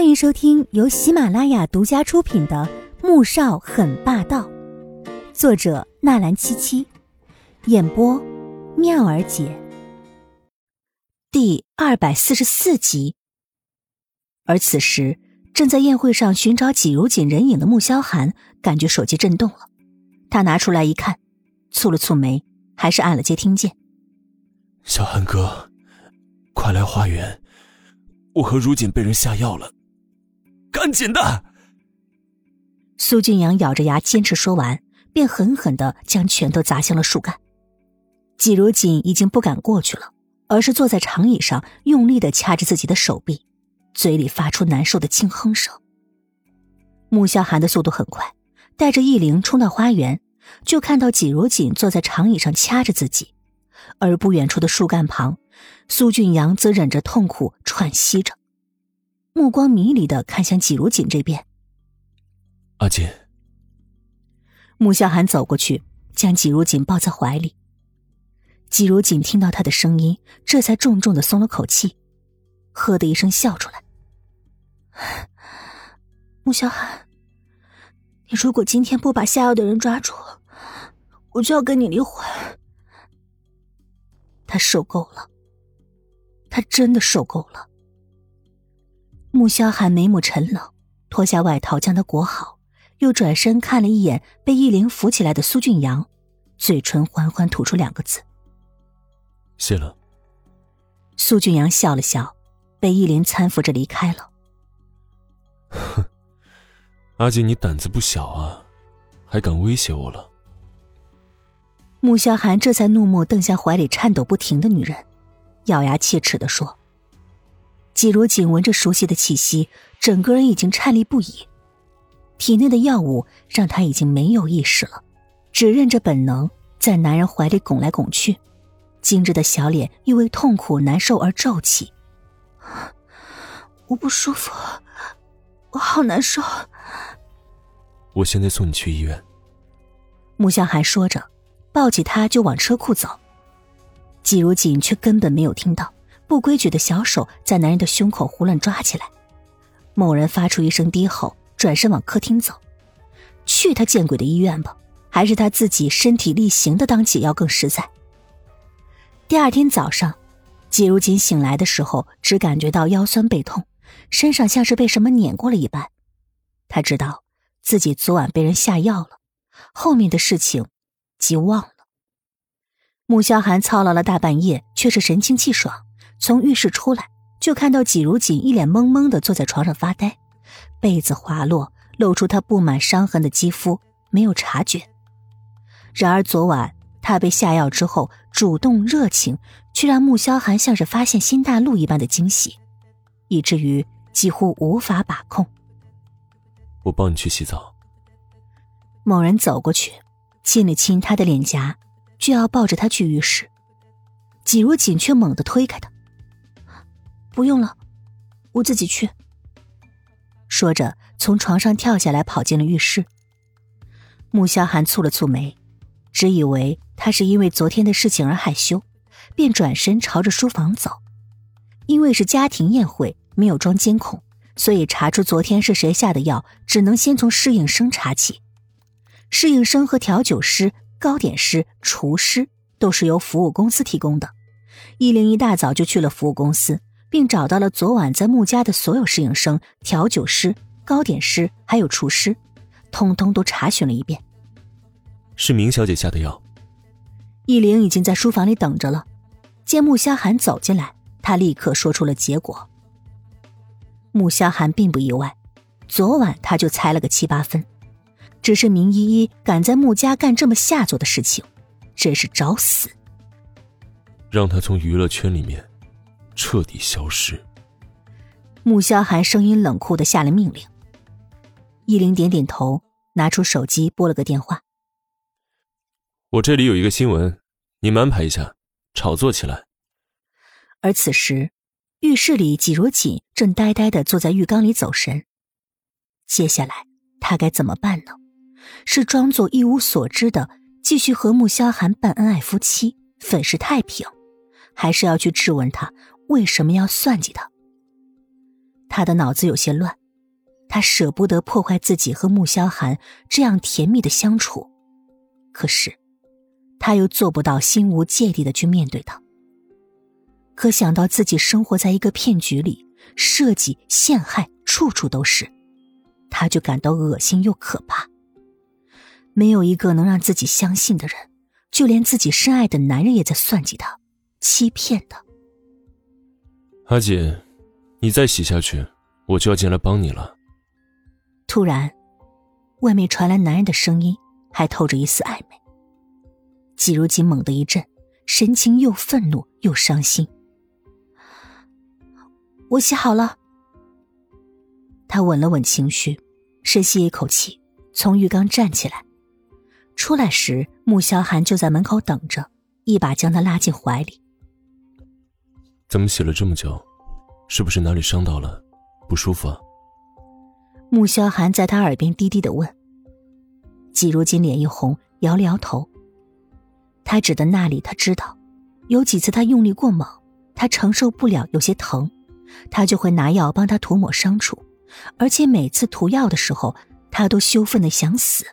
欢迎收听由喜马拉雅独家出品的《穆少很霸道》，作者纳兰七七，演播妙儿姐。第二百四十四集。而此时，正在宴会上寻找季如锦人影的穆萧寒，感觉手机震动了。他拿出来一看，蹙了蹙眉，还是按了接听键。小寒哥，快来花园，我和如锦被人下药了。赶紧的！苏俊阳咬着牙坚持说完，便狠狠的将拳头砸向了树干。季如锦已经不敢过去了，而是坐在长椅上，用力的掐着自己的手臂，嘴里发出难受的轻哼声。穆萧寒的速度很快，带着易灵冲到花园，就看到季如锦坐在长椅上掐着自己，而不远处的树干旁，苏俊阳则忍着痛苦喘息着。目光迷离的看向季如锦这边。阿锦，穆萧寒走过去，将季如锦抱在怀里。季如锦听到他的声音，这才重重的松了口气，呵的一声笑出来。穆萧寒，你如果今天不把下药的人抓住，我就要跟你离婚。他受够了，他真的受够了。穆萧寒眉目沉冷，脱下外套将他裹好，又转身看了一眼被易林扶起来的苏俊阳，嘴唇缓缓吐出两个字：“谢了。”苏俊阳笑了笑，被易林搀扶着离开了。哼，阿锦，你胆子不小啊，还敢威胁我了？穆萧寒这才怒目瞪向怀里颤抖不停的女人，咬牙切齿的说。季如锦闻着熟悉的气息，整个人已经颤栗不已。体内的药物让他已经没有意识了，只认着本能在男人怀里拱来拱去，精致的小脸因为痛苦难受而皱起。我不舒服，我好难受。我现在送你去医院。穆向寒说着，抱起他就往车库走。季如锦却根本没有听到。不规矩的小手在男人的胸口胡乱抓起来，某人发出一声低吼，转身往客厅走。去他见鬼的医院吧！还是他自己身体力行的当解药更实在。第二天早上，季如锦醒来的时候，只感觉到腰酸背痛，身上像是被什么碾过了一般。他知道自己昨晚被人下药了，后面的事情即忘了。穆萧寒操劳了大半夜，却是神清气爽。从浴室出来，就看到季如锦一脸懵懵的坐在床上发呆，被子滑落，露出他布满伤痕的肌肤，没有察觉。然而昨晚他被下药之后，主动热情，却让穆萧寒像是发现新大陆一般的惊喜，以至于几乎无法把控。我帮你去洗澡。某人走过去，亲了亲他的脸颊，就要抱着他去浴室，季如锦却猛地推开他。不用了，我自己去。说着，从床上跳下来，跑进了浴室。穆萧寒蹙了蹙眉，只以为他是因为昨天的事情而害羞，便转身朝着书房走。因为是家庭宴会，没有装监控，所以查出昨天是谁下的药，只能先从侍应生查起。侍应生和调酒师、糕点师、厨师都是由服务公司提供的。一零一大早就去了服务公司。并找到了昨晚在穆家的所有侍应生、调酒师、糕点师，还有厨师，通通都查询了一遍。是明小姐下的药。易玲已经在书房里等着了，见穆萧寒走进来，他立刻说出了结果。穆萧寒并不意外，昨晚他就猜了个七八分，只是明依依敢在穆家干这么下作的事情，真是找死。让他从娱乐圈里面。彻底消失。穆萧寒声音冷酷的下了命令。依灵点点头，拿出手机拨了个电话。我这里有一个新闻，你们安排一下，炒作起来。而此时，浴室里季如锦正呆呆的坐在浴缸里走神。接下来他该怎么办呢？是装作一无所知的继续和穆萧寒办恩爱夫妻，粉饰太平，还是要去质问他？为什么要算计他？他的脑子有些乱，他舍不得破坏自己和穆萧寒这样甜蜜的相处，可是，他又做不到心无芥蒂的去面对他。可想到自己生活在一个骗局里，设计陷害处处都是，他就感到恶心又可怕。没有一个能让自己相信的人，就连自己深爱的男人也在算计他，欺骗他。阿锦。你再洗下去，我就要进来帮你了。突然，外面传来男人的声音，还透着一丝暧昧。季如锦猛地一震，神情又愤怒又伤心。我洗好了。他稳了稳情绪，深吸一口气，从浴缸站起来。出来时，穆萧寒就在门口等着，一把将他拉进怀里。怎么洗了这么久？是不是哪里伤到了，不舒服啊？穆萧寒在他耳边低低的问。季如锦脸一红，摇了摇头。他指的那里，他知道，有几次他用力过猛，他承受不了，有些疼，他就会拿药帮他涂抹伤处，而且每次涂药的时候，他都羞愤的想死。